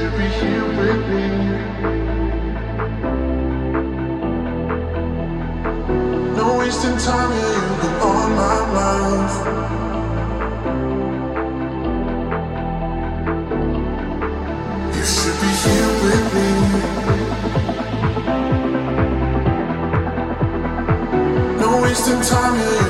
No wasting time you've on my mind. You should be here with me. No wasting time here,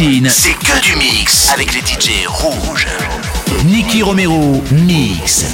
Platine, c'est que du mix avec les DJ rouges. Nicky Romero, mix.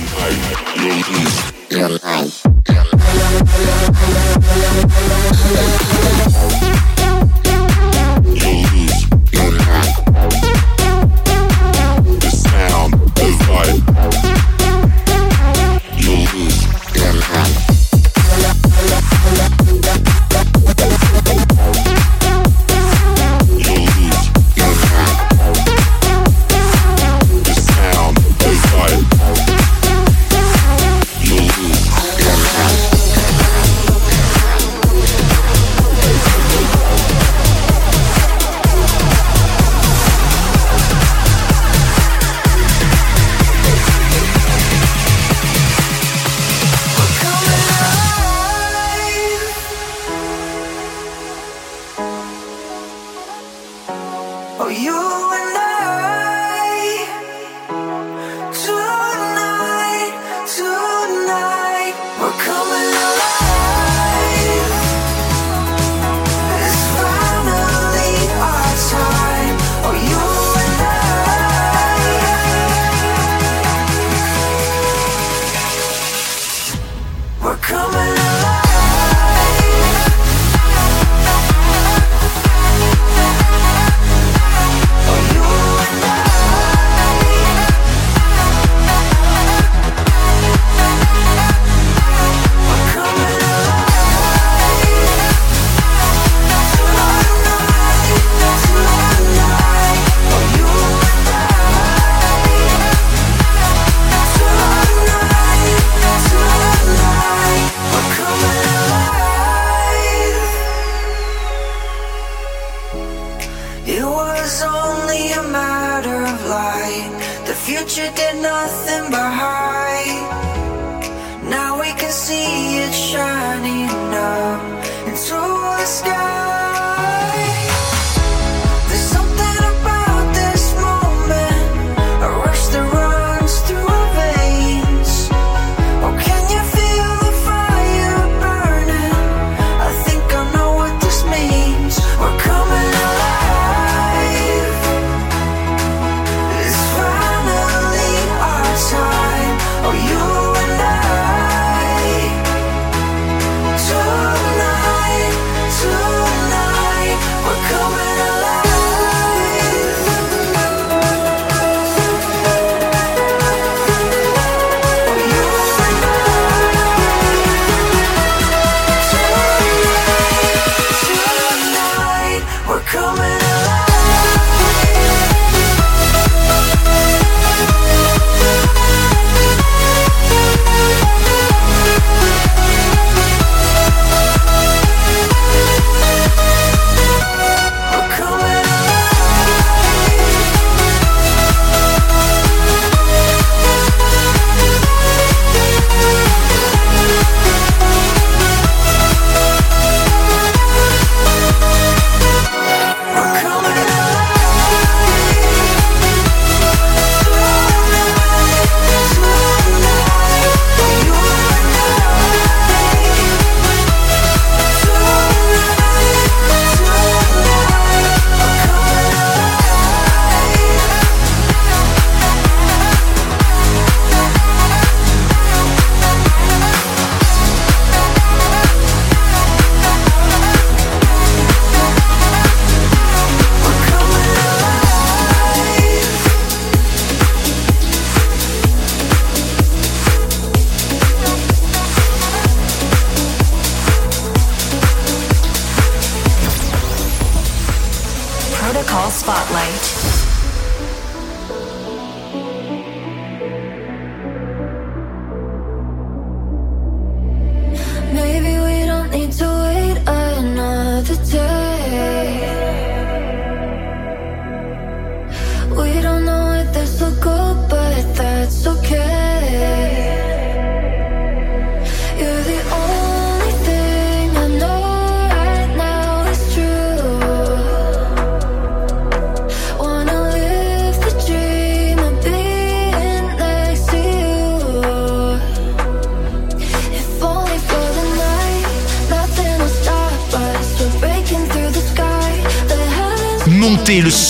you and I.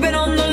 been on the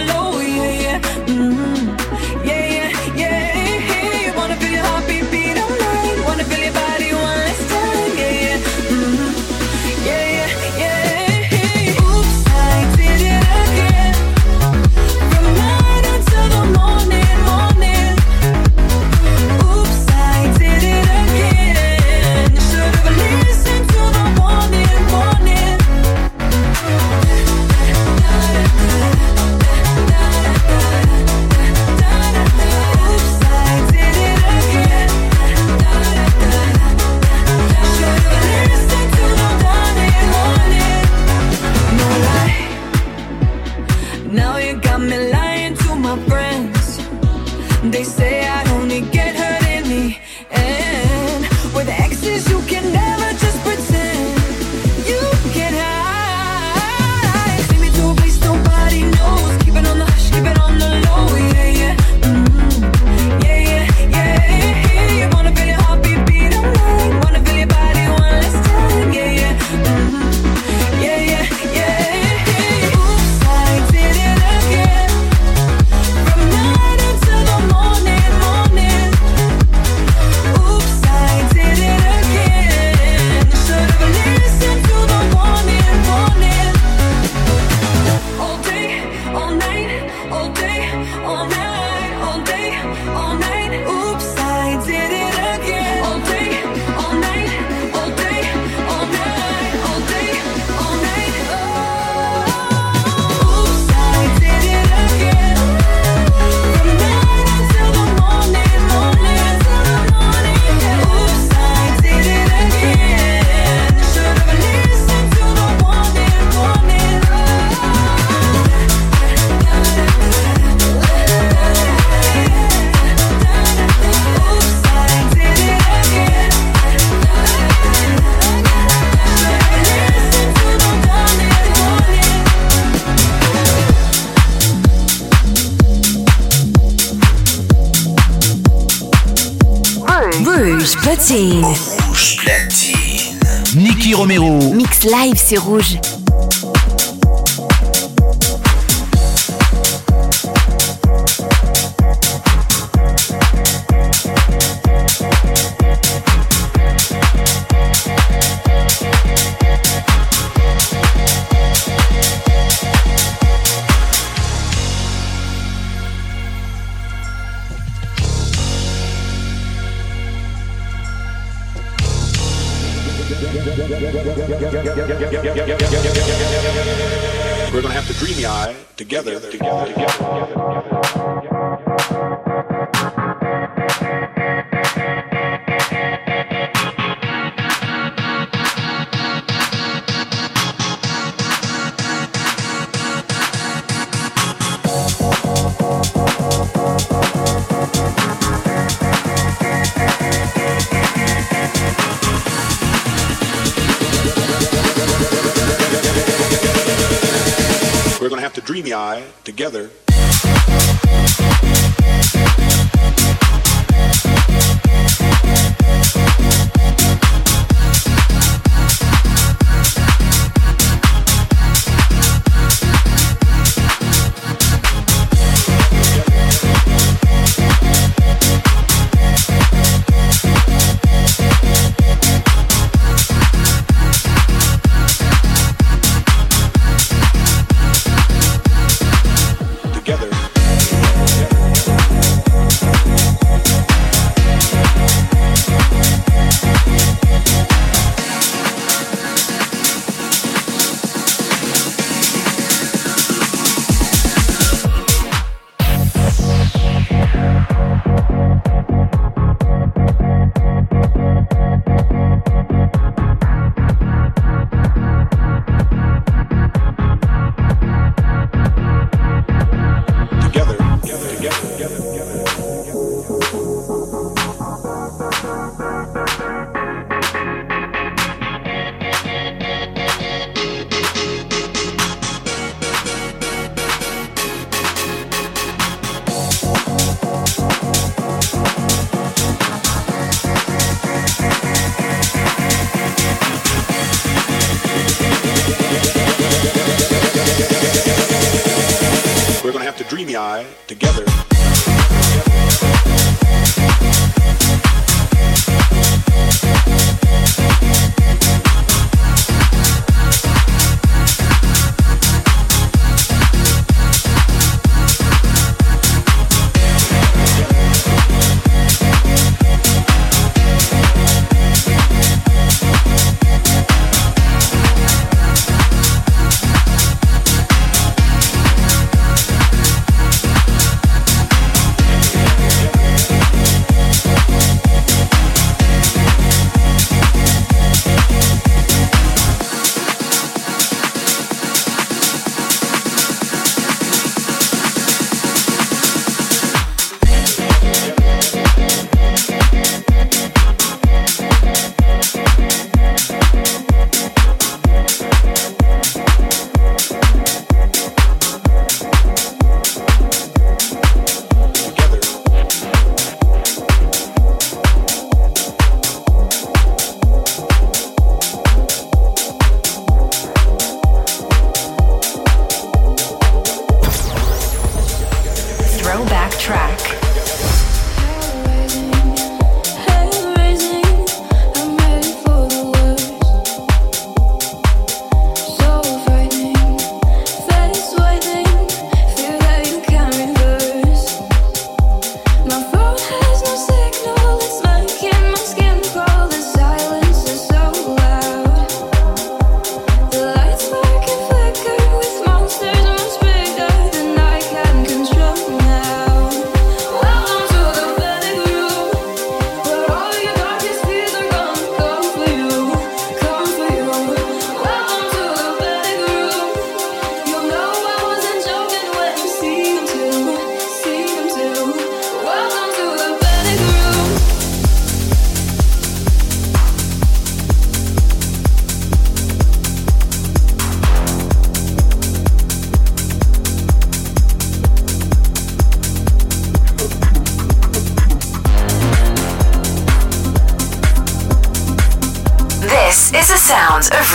Sur Rouge.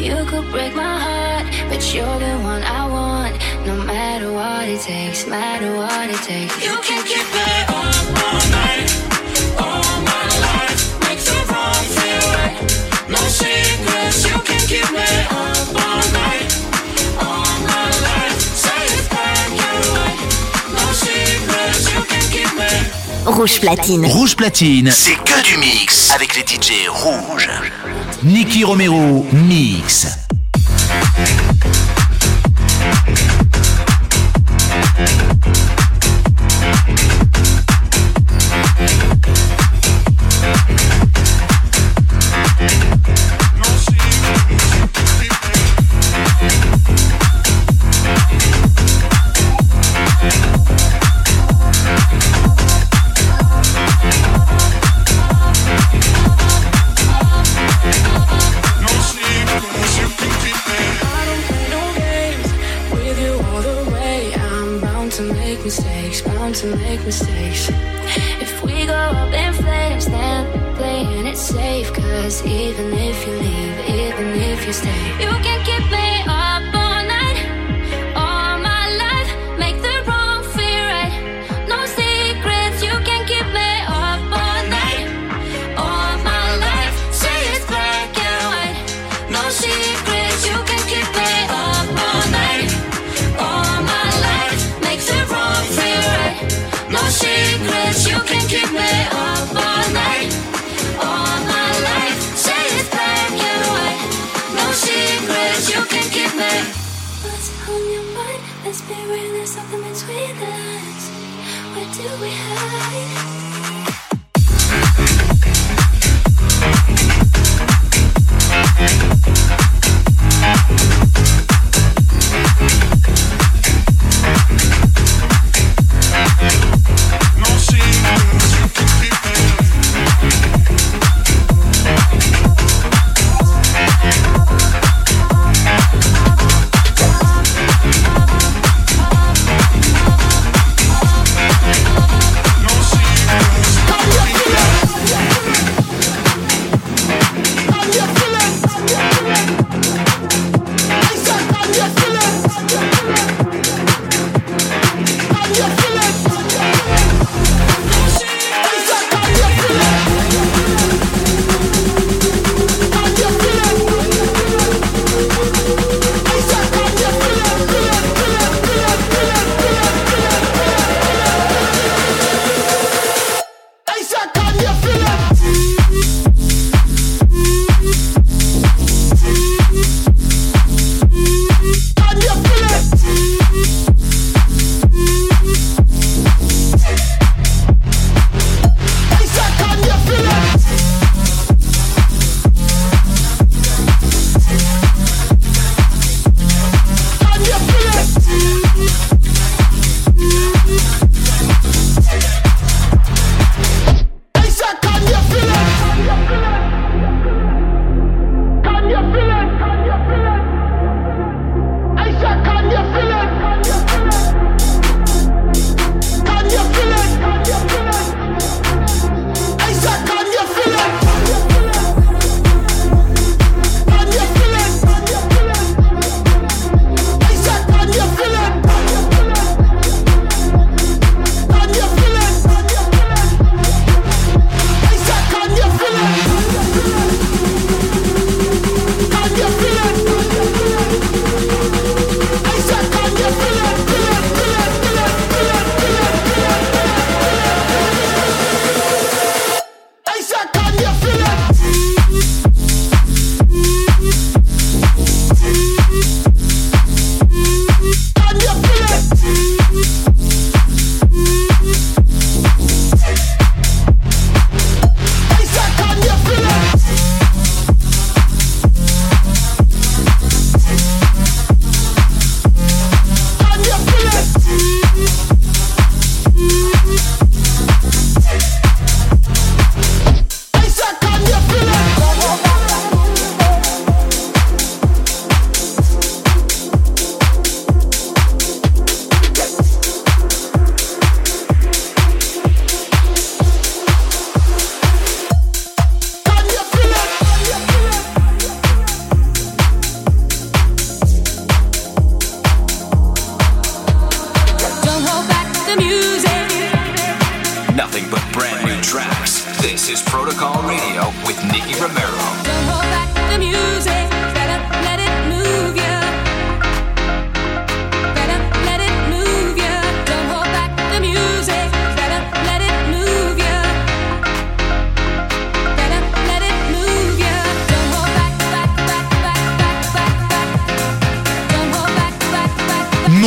You could break my heart, but you're the one I want. No matter what it takes, matter what it takes. You can keep me on Rouge platine. Rouge platine. C'est que du mix avec les DJ rouges. Nicky Romero Mix. you can give me. What's on your mind? Let's be real. There's something between us. Where do we hide?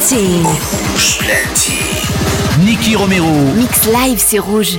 Platine. Rouge platine. Nicky Romero. Mix live, c'est rouge.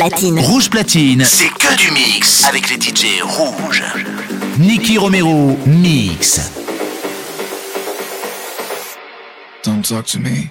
Rouge Platine. C'est que du mix avec les DJ rouges. Nicky Romero, mix. Don't talk to me.